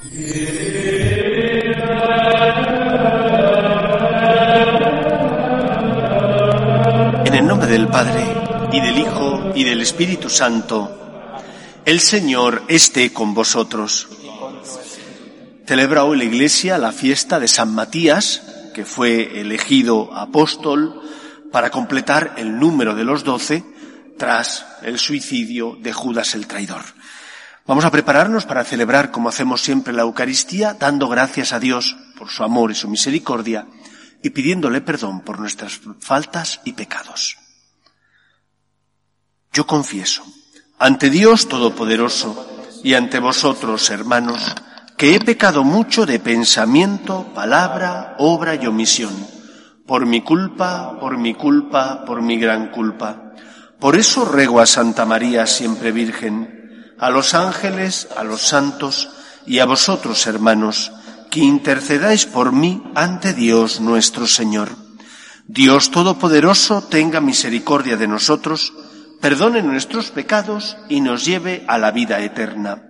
En el nombre del Padre, y del Hijo, y del Espíritu Santo, el Señor esté con vosotros. Celebra hoy la Iglesia la fiesta de San Matías, que fue elegido apóstol para completar el número de los doce tras el suicidio de Judas el traidor. Vamos a prepararnos para celebrar, como hacemos siempre, la Eucaristía, dando gracias a Dios por su amor y su misericordia y pidiéndole perdón por nuestras faltas y pecados. Yo confieso ante Dios Todopoderoso y ante vosotros, hermanos, que he pecado mucho de pensamiento, palabra, obra y omisión, por mi culpa, por mi culpa, por mi gran culpa. Por eso ruego a Santa María, siempre Virgen, a los ángeles, a los santos y a vosotros, hermanos, que intercedáis por mí ante Dios nuestro Señor. Dios Todopoderoso tenga misericordia de nosotros, perdone nuestros pecados y nos lleve a la vida eterna.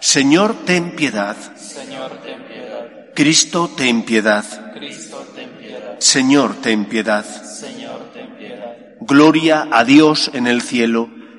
Señor, ten piedad. Señor, ten piedad. Cristo, ten piedad. Cristo, ten piedad. Señor, ten piedad. Señor, ten piedad. Gloria a Dios en el cielo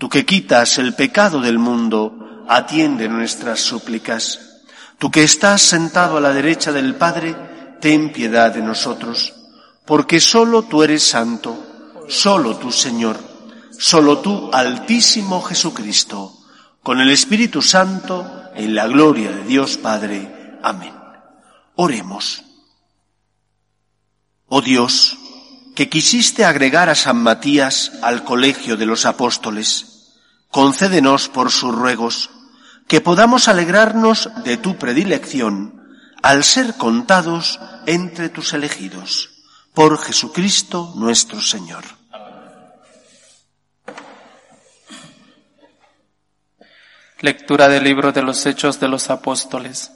Tú que quitas el pecado del mundo, atiende nuestras súplicas. Tú que estás sentado a la derecha del Padre, ten piedad de nosotros, porque solo tú eres santo, solo tú Señor, solo tú Altísimo Jesucristo, con el Espíritu Santo, en la gloria de Dios Padre. Amén. Oremos. Oh Dios, que quisiste agregar a San Matías al colegio de los apóstoles, concédenos por sus ruegos que podamos alegrarnos de tu predilección al ser contados entre tus elegidos. Por Jesucristo nuestro Señor. Lectura del libro de los Hechos de los Apóstoles.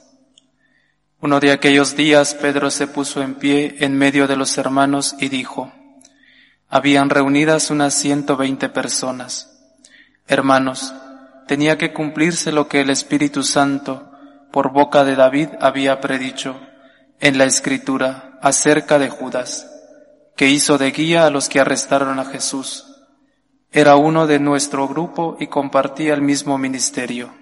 Uno de aquellos días Pedro se puso en pie en medio de los hermanos y dijo, habían reunidas unas ciento veinte personas. Hermanos, tenía que cumplirse lo que el Espíritu Santo, por boca de David, había predicho en la Escritura acerca de Judas, que hizo de guía a los que arrestaron a Jesús era uno de nuestro grupo y compartía el mismo ministerio.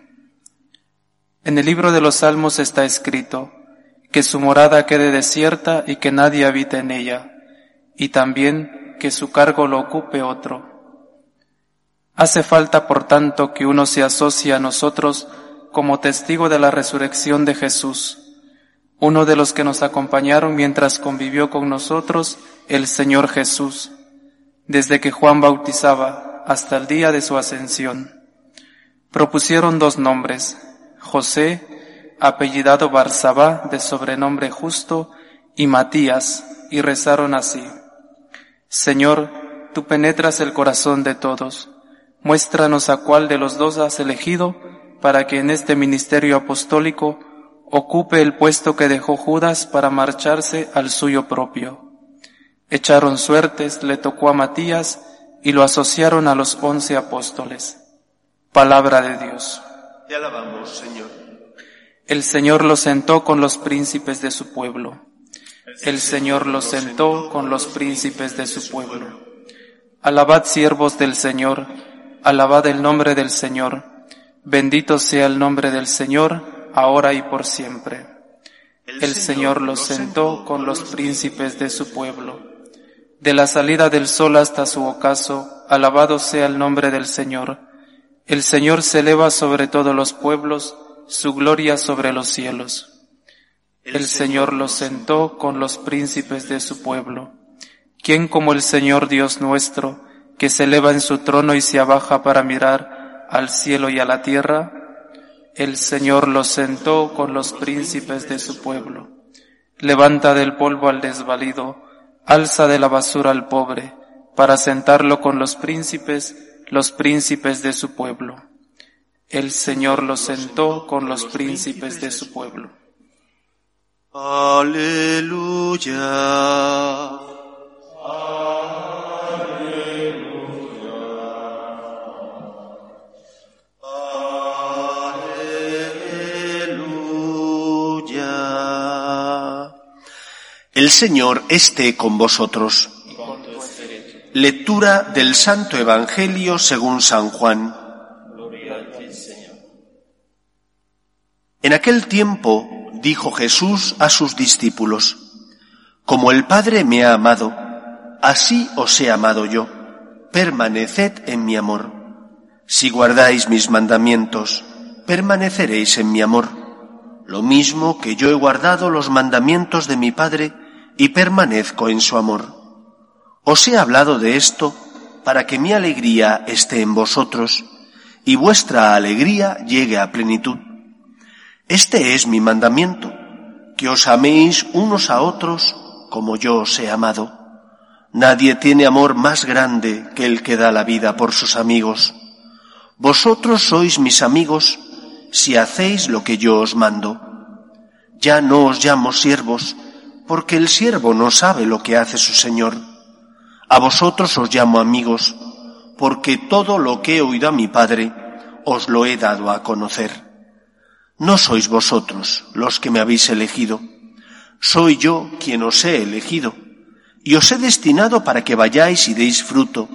En el libro de los Salmos está escrito, que su morada quede desierta y que nadie habite en ella, y también que su cargo lo ocupe otro. Hace falta, por tanto, que uno se asocie a nosotros como testigo de la resurrección de Jesús, uno de los que nos acompañaron mientras convivió con nosotros el Señor Jesús desde que Juan bautizaba hasta el día de su ascensión. Propusieron dos nombres, José, apellidado Barsabá, de sobrenombre justo, y Matías, y rezaron así. Señor, tú penetras el corazón de todos. Muéstranos a cuál de los dos has elegido para que en este ministerio apostólico ocupe el puesto que dejó Judas para marcharse al suyo propio. Echaron suertes, le tocó a Matías y lo asociaron a los once apóstoles. Palabra de Dios. Te alabamos, Señor. El Señor lo sentó con los príncipes de su pueblo. El Señor lo sentó con los príncipes de su pueblo. Alabad siervos del Señor, alabad el nombre del Señor. Bendito sea el nombre del Señor, ahora y por siempre. El Señor lo sentó con los príncipes de su pueblo de la salida del sol hasta su ocaso, alabado sea el nombre del Señor. El Señor se eleva sobre todos los pueblos, su gloria sobre los cielos. El Señor los sentó con los príncipes de su pueblo. ¿Quién como el Señor Dios nuestro, que se eleva en su trono y se abaja para mirar al cielo y a la tierra? el Señor lo sentó con los príncipes de su pueblo. Levanta del polvo al desvalido, alza de la basura al pobre, para sentarlo con los príncipes, los príncipes de su pueblo. El Señor lo sentó con los príncipes de su pueblo. Aleluya. El Señor esté con vosotros. Lectura del Santo Evangelio según San Juan. En aquel tiempo dijo Jesús a sus discípulos, Como el Padre me ha amado, así os he amado yo. Permaneced en mi amor. Si guardáis mis mandamientos, permaneceréis en mi amor. Lo mismo que yo he guardado los mandamientos de mi Padre, y permanezco en su amor. Os he hablado de esto para que mi alegría esté en vosotros y vuestra alegría llegue a plenitud. Este es mi mandamiento, que os améis unos a otros como yo os he amado. Nadie tiene amor más grande que el que da la vida por sus amigos. Vosotros sois mis amigos si hacéis lo que yo os mando. Ya no os llamo siervos, porque el siervo no sabe lo que hace su Señor. A vosotros os llamo amigos, porque todo lo que he oído a mi Padre os lo he dado a conocer. No sois vosotros los que me habéis elegido, soy yo quien os he elegido, y os he destinado para que vayáis y deis fruto,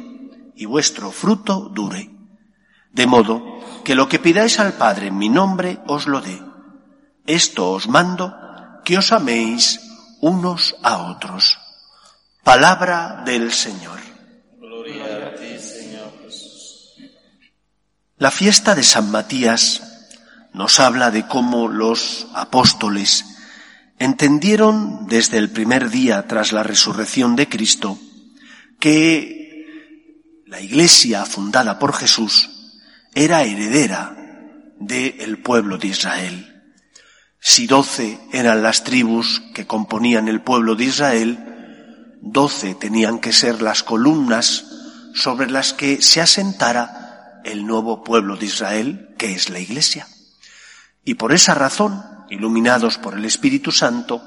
y vuestro fruto dure. De modo que lo que pidáis al Padre en mi nombre os lo dé. Esto os mando, que os améis unos a otros. Palabra del Señor. Gloria a ti, Señor Jesús. La fiesta de San Matías nos habla de cómo los apóstoles entendieron desde el primer día tras la resurrección de Cristo que la iglesia fundada por Jesús era heredera del pueblo de Israel. Si doce eran las tribus que componían el pueblo de Israel, doce tenían que ser las columnas sobre las que se asentara el nuevo pueblo de Israel, que es la Iglesia. Y por esa razón, iluminados por el Espíritu Santo,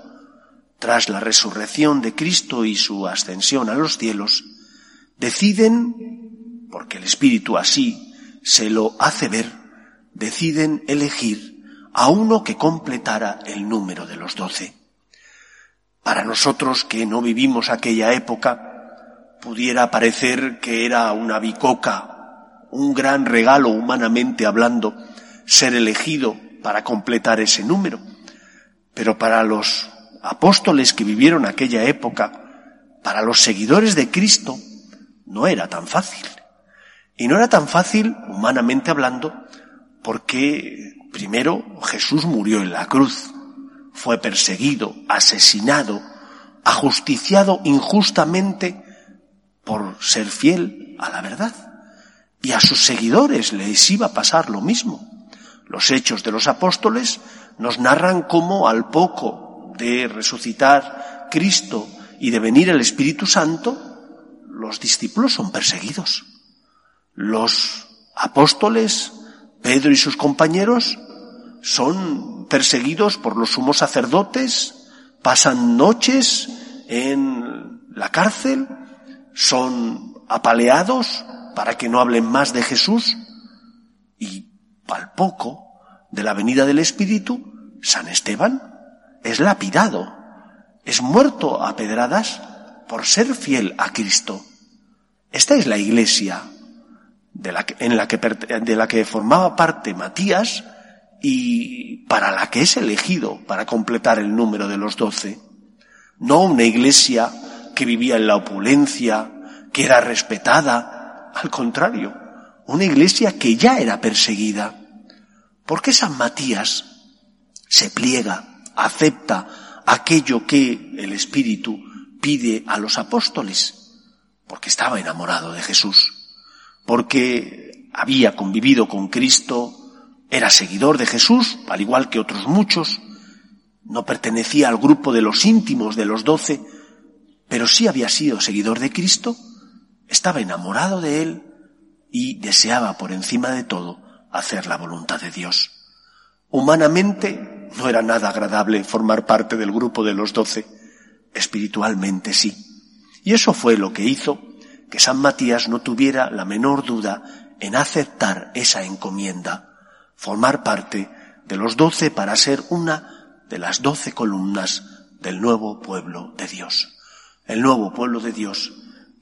tras la resurrección de Cristo y su ascensión a los cielos, deciden, porque el Espíritu así se lo hace ver, deciden elegir a uno que completara el número de los doce. Para nosotros que no vivimos aquella época, pudiera parecer que era una bicoca, un gran regalo humanamente hablando, ser elegido para completar ese número. Pero para los apóstoles que vivieron aquella época, para los seguidores de Cristo, no era tan fácil. Y no era tan fácil, humanamente hablando, porque Primero, Jesús murió en la cruz, fue perseguido, asesinado, ajusticiado injustamente por ser fiel a la verdad. Y a sus seguidores les iba a pasar lo mismo. Los hechos de los apóstoles nos narran cómo al poco de resucitar Cristo y de venir el Espíritu Santo, los discípulos son perseguidos. Los apóstoles Pedro y sus compañeros son perseguidos por los sumos sacerdotes, pasan noches en la cárcel, son apaleados para que no hablen más de Jesús y al poco de la venida del Espíritu, San Esteban es lapidado, es muerto a pedradas por ser fiel a Cristo. Esta es la iglesia de la que, en la que, de la que formaba parte Matías y para la que es elegido para completar el número de los doce. No una iglesia que vivía en la opulencia, que era respetada, al contrario, una iglesia que ya era perseguida. ¿Por qué San Matías se pliega, acepta aquello que el Espíritu pide a los apóstoles? Porque estaba enamorado de Jesús porque había convivido con Cristo, Era seguidor de Jesús, al igual que otros muchos. No pertenecía al grupo de los íntimos de los doce, pero sí había sido seguidor de Cristo, estaba enamorado de Él y deseaba por encima de todo hacer la voluntad de Dios. Humanamente no era nada agradable formar parte del grupo de los doce, espiritualmente sí. Y eso fue lo que hizo que San Matías no tuviera la menor duda en aceptar esa encomienda, formar parte de los doce para ser una de las doce columnas del nuevo pueblo de Dios. El nuevo pueblo de Dios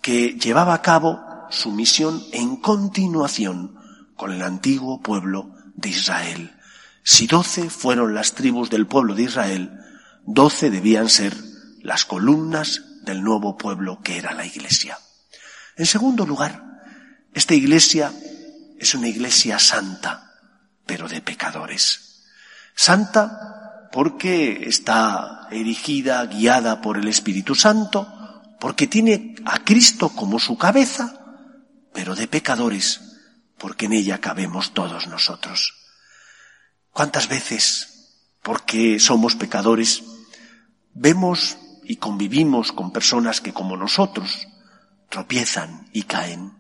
que llevaba a cabo su misión en continuación con el antiguo pueblo de Israel. Si doce fueron las tribus del pueblo de Israel, doce debían ser las columnas del nuevo pueblo que era la iglesia. En segundo lugar, esta iglesia es una iglesia santa, pero de pecadores. Santa porque está erigida, guiada por el Espíritu Santo, porque tiene a Cristo como su cabeza, pero de pecadores, porque en ella cabemos todos nosotros. ¿Cuántas veces, porque somos pecadores, vemos y convivimos con personas que como nosotros tropiezan y caen?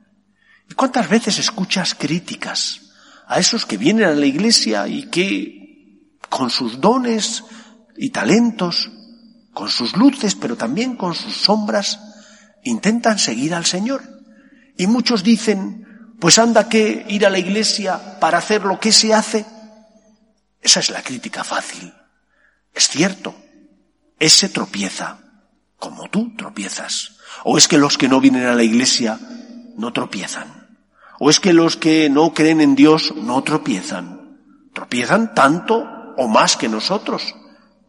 ¿Y cuántas veces escuchas críticas a esos que vienen a la iglesia y que con sus dones y talentos, con sus luces, pero también con sus sombras, intentan seguir al Señor? Y muchos dicen, pues anda que ir a la iglesia para hacer lo que se hace. Esa es la crítica fácil. Es cierto, ese tropieza, como tú tropiezas. ¿O es que los que no vienen a la iglesia no tropiezan? ¿O es que los que no creen en Dios no tropiezan? Tropiezan tanto o más que nosotros.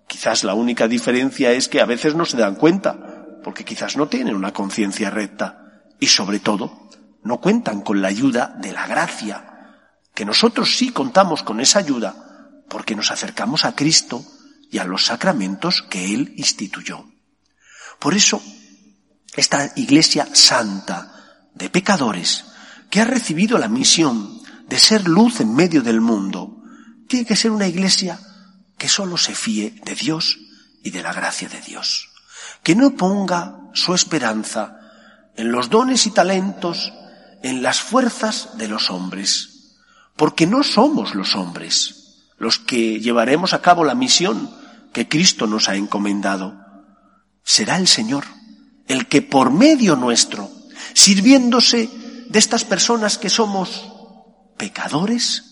Quizás la única diferencia es que a veces no se dan cuenta, porque quizás no tienen una conciencia recta y sobre todo no cuentan con la ayuda de la gracia, que nosotros sí contamos con esa ayuda porque nos acercamos a Cristo y a los sacramentos que Él instituyó. Por eso, esta iglesia santa de pecadores, que ha recibido la misión de ser luz en medio del mundo, tiene que ser una iglesia que solo se fíe de Dios y de la gracia de Dios, que no ponga su esperanza en los dones y talentos, en las fuerzas de los hombres, porque no somos los hombres los que llevaremos a cabo la misión que Cristo nos ha encomendado. Será el Señor, el que por medio nuestro, sirviéndose de estas personas que somos pecadores,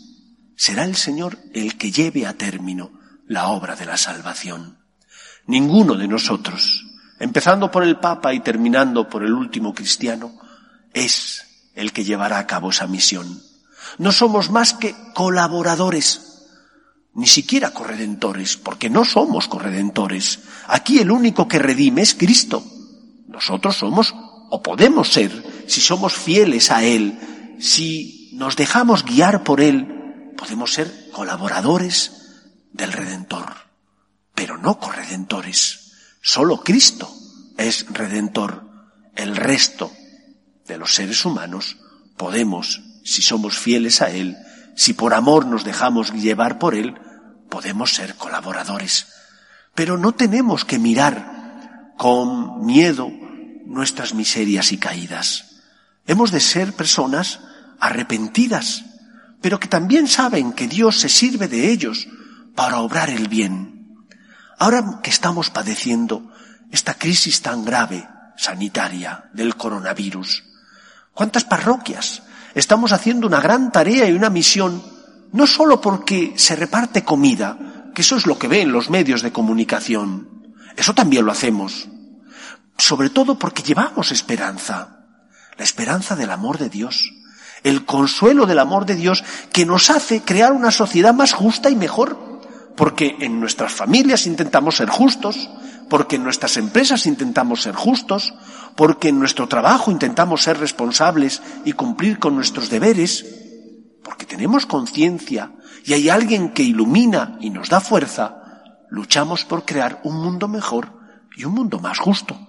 será el Señor el que lleve a término la obra de la salvación. Ninguno de nosotros, empezando por el Papa y terminando por el último cristiano, es el que llevará a cabo esa misión. No somos más que colaboradores ni siquiera corredentores, porque no somos corredentores. Aquí el único que redime es Cristo. Nosotros somos, o podemos ser, si somos fieles a Él, si nos dejamos guiar por Él, podemos ser colaboradores del Redentor, pero no corredentores. Solo Cristo es Redentor. El resto de los seres humanos podemos, si somos fieles a Él, si por amor nos dejamos llevar por Él, podemos ser colaboradores, pero no tenemos que mirar con miedo nuestras miserias y caídas. Hemos de ser personas arrepentidas, pero que también saben que Dios se sirve de ellos para obrar el bien. Ahora que estamos padeciendo esta crisis tan grave sanitaria del coronavirus, ¿cuántas parroquias estamos haciendo una gran tarea y una misión no solo porque se reparte comida, que eso es lo que ven los medios de comunicación, eso también lo hacemos, sobre todo porque llevamos esperanza, la esperanza del amor de Dios, el consuelo del amor de Dios que nos hace crear una sociedad más justa y mejor, porque en nuestras familias intentamos ser justos, porque en nuestras empresas intentamos ser justos, porque en nuestro trabajo intentamos ser responsables y cumplir con nuestros deberes, porque tenemos conciencia y hay alguien que ilumina y nos da fuerza, luchamos por crear un mundo mejor y un mundo más justo,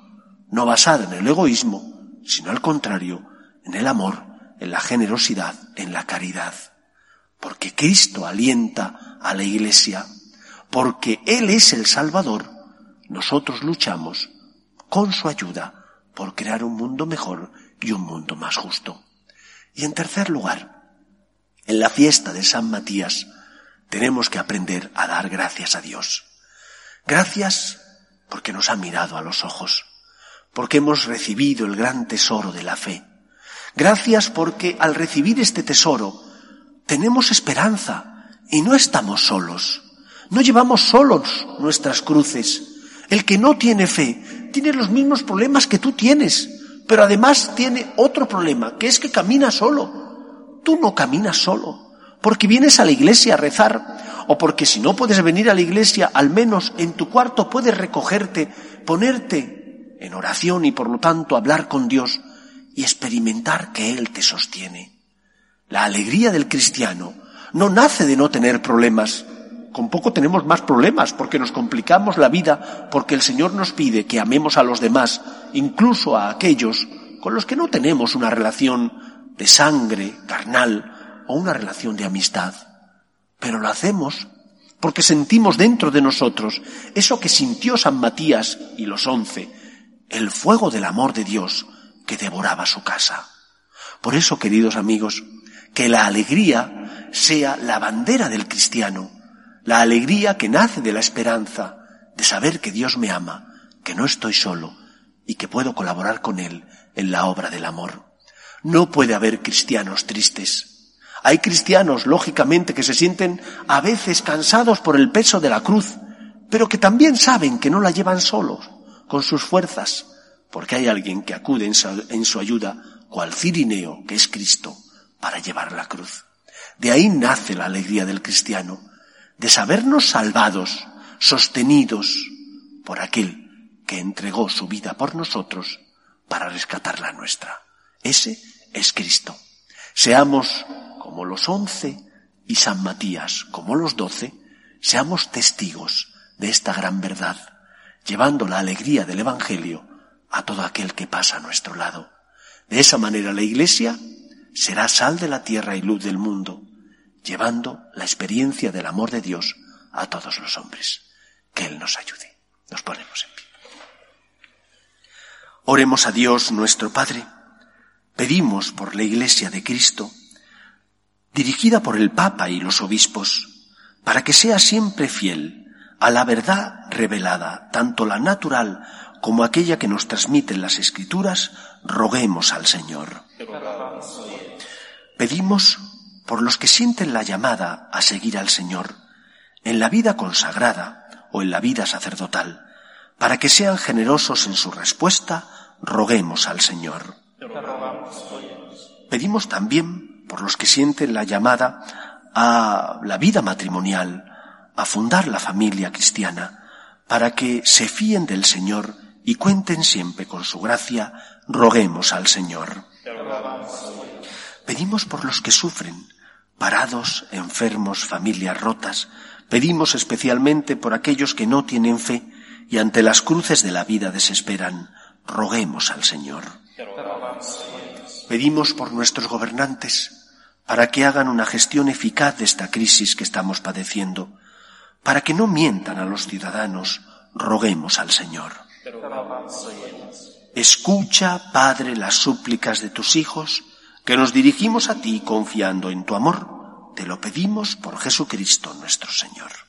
no basado en el egoísmo, sino al contrario, en el amor, en la generosidad, en la caridad. porque Cristo alienta a la Iglesia, porque Él es el Salvador, nosotros luchamos con su ayuda por crear un mundo mejor y un mundo más justo. Y en tercer lugar, en la fiesta de San Matías tenemos que aprender a dar gracias a Dios. Gracias porque nos ha mirado a los ojos, porque hemos recibido el gran tesoro de la fe. Gracias porque al recibir este tesoro tenemos esperanza y no estamos solos. No llevamos solos nuestras cruces. El que no tiene fe tiene los mismos problemas que tú tienes, pero además tiene otro problema, que es que camina solo. Tú no caminas solo, porque vienes a la iglesia a rezar, o porque si no puedes venir a la iglesia, al menos en tu cuarto puedes recogerte, ponerte en oración y por lo tanto hablar con Dios y experimentar que Él te sostiene. La alegría del cristiano no nace de no tener problemas. Con poco tenemos más problemas porque nos complicamos la vida porque el Señor nos pide que amemos a los demás, incluso a aquellos con los que no tenemos una relación de sangre carnal o una relación de amistad. Pero lo hacemos porque sentimos dentro de nosotros eso que sintió San Matías y los once, el fuego del amor de Dios que devoraba su casa. Por eso, queridos amigos, que la alegría sea la bandera del cristiano, la alegría que nace de la esperanza, de saber que Dios me ama, que no estoy solo y que puedo colaborar con Él en la obra del amor. No puede haber cristianos tristes. Hay cristianos, lógicamente, que se sienten a veces cansados por el peso de la cruz, pero que también saben que no la llevan solos, con sus fuerzas, porque hay alguien que acude en su, ayuda, cual Cirineo, que es Cristo, para llevar la cruz. De ahí nace la alegría del cristiano, de sabernos salvados, sostenidos por aquel que entregó su vida por nosotros para rescatar la nuestra. Ese es Cristo. Seamos como los once y San Matías como los doce, seamos testigos de esta gran verdad, llevando la alegría del Evangelio a todo aquel que pasa a nuestro lado. De esa manera la Iglesia será sal de la tierra y luz del mundo, llevando la experiencia del amor de Dios a todos los hombres. Que Él nos ayude. Nos ponemos en pie. Oremos a Dios nuestro Padre. Pedimos por la Iglesia de Cristo, dirigida por el Papa y los obispos, para que sea siempre fiel a la verdad revelada, tanto la natural como aquella que nos transmiten las Escrituras, roguemos al Señor. Pedimos por los que sienten la llamada a seguir al Señor, en la vida consagrada o en la vida sacerdotal, para que sean generosos en su respuesta, roguemos al Señor. Pedimos también por los que sienten la llamada a la vida matrimonial, a fundar la familia cristiana, para que se fíen del Señor y cuenten siempre con su gracia, roguemos al Señor. Pedimos por los que sufren, parados, enfermos, familias rotas. Pedimos especialmente por aquellos que no tienen fe y ante las cruces de la vida desesperan. Roguemos al Señor. Pedimos por nuestros gobernantes para que hagan una gestión eficaz de esta crisis que estamos padeciendo, para que no mientan a los ciudadanos. Roguemos al Señor. Escucha, Padre, las súplicas de tus hijos que nos dirigimos a ti confiando en tu amor, te lo pedimos por Jesucristo nuestro Señor.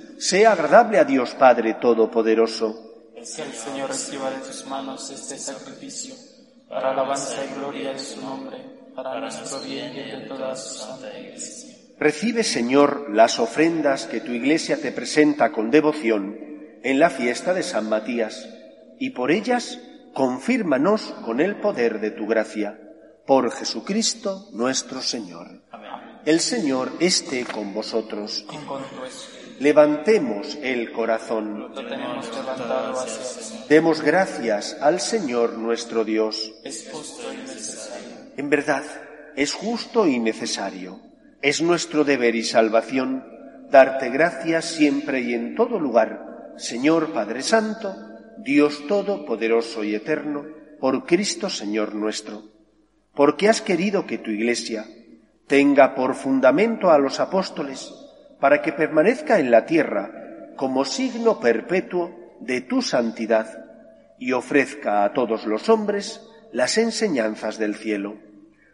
sea agradable a Dios Padre Todopoderoso. Que el Señor reciba de tus manos este sacrificio, para alabanza y gloria de su nombre, para nuestro bien y de toda su santa iglesia. Recibe, Señor, las ofrendas que tu iglesia te presenta con devoción en la fiesta de San Matías, y por ellas confírmanos con el poder de tu gracia. Por Jesucristo nuestro Señor. El Señor esté con vosotros. Y con tu espíritu Levantemos el corazón. lo tenemos levantado hacia el Señor. Demos gracias al Señor nuestro Dios. Es justo y necesario. En verdad, es justo y necesario. Es nuestro deber y salvación darte gracias siempre y en todo lugar, Señor Padre Santo, Dios Todopoderoso y Eterno, por Cristo Señor nuestro, porque has querido que tu Iglesia tenga por fundamento a los apóstoles, para que permanezca en la tierra como signo perpetuo de tu santidad y ofrezca a todos los hombres las enseñanzas del cielo.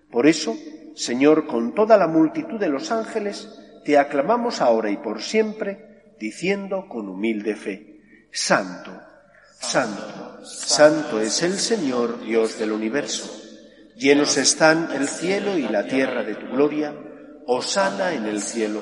Por eso, Señor, con toda la multitud de los ángeles, te aclamamos ahora y por siempre, diciendo con humilde fe, Santo, Santo, Santo es el Señor Dios del universo. Llenos están el cielo y la tierra de tu gloria, Osana en el cielo.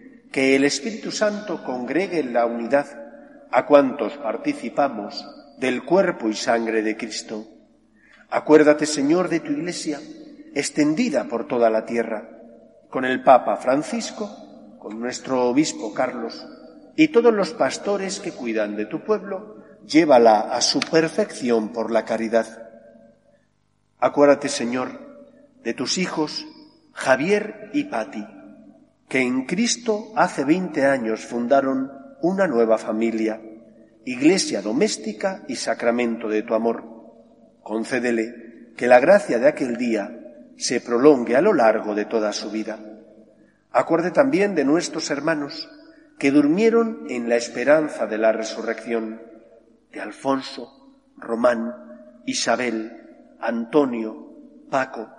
que el Espíritu Santo congregue en la unidad a cuantos participamos del cuerpo y sangre de Cristo. Acuérdate, Señor, de tu Iglesia, extendida por toda la tierra, con el Papa Francisco, con nuestro Obispo Carlos y todos los pastores que cuidan de tu pueblo, llévala a su perfección por la caridad. Acuérdate, Señor, de tus hijos Javier y Pati, que en Cristo hace veinte años fundaron una nueva familia, iglesia doméstica y sacramento de tu amor. Concédele que la gracia de aquel día se prolongue a lo largo de toda su vida. Acuerde también de nuestros hermanos que durmieron en la esperanza de la resurrección, de Alfonso, Román, Isabel, Antonio, Paco,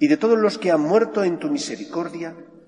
y de todos los que han muerto en tu misericordia,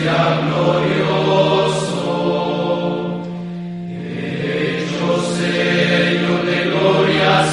Glorioso, hecho sello de gloria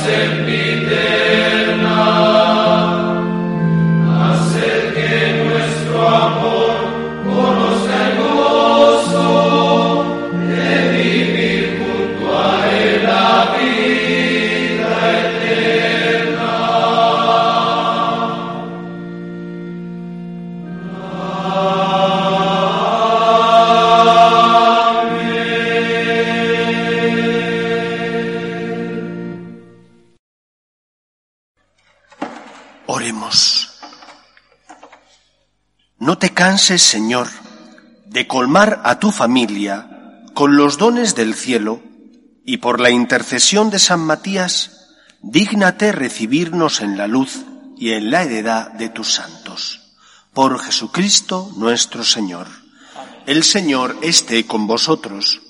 Señor, de colmar a tu familia con los dones del cielo y por la intercesión de San Matías, dígnate recibirnos en la luz y en la heredad de tus santos. Por Jesucristo nuestro Señor. El Señor esté con vosotros.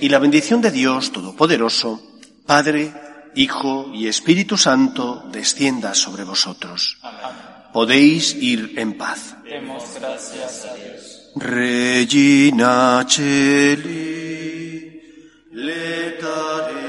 Y la bendición de Dios Todopoderoso, Padre, Hijo y Espíritu Santo, descienda sobre vosotros. Podéis ir en paz. Demos gracias a Dios. Regina Celi, letare,